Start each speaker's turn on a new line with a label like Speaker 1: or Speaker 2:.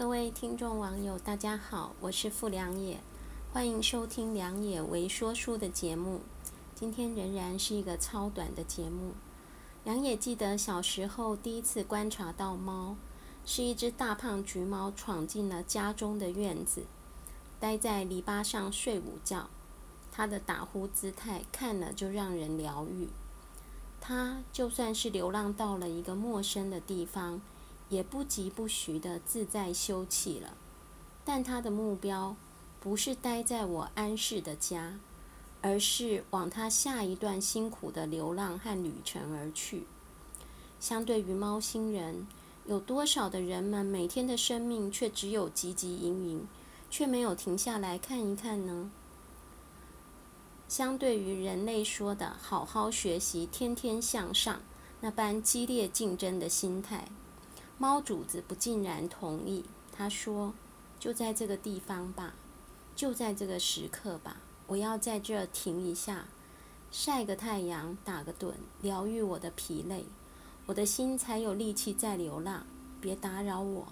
Speaker 1: 各位听众网友，大家好，我是傅良野，欢迎收听良也为说书的节目。今天仍然是一个超短的节目。良野记得小时候第一次观察到猫，是一只大胖橘猫闯进了家中的院子，待在篱笆上睡午觉。它的打呼姿态看了就让人疗愈。它就算是流浪到了一个陌生的地方。也不疾不徐地自在休憩了，但他的目标不是待在我安适的家，而是往他下一段辛苦的流浪和旅程而去。相对于猫星人，有多少的人们每天的生命却只有汲汲营营，却没有停下来看一看呢？相对于人类说的好好学习、天天向上那般激烈竞争的心态。猫主子不尽然同意。他说：“就在这个地方吧，就在这个时刻吧，我要在这停一下，晒个太阳，打个盹，疗愈我的疲累，我的心才有力气再流浪。别打扰我。”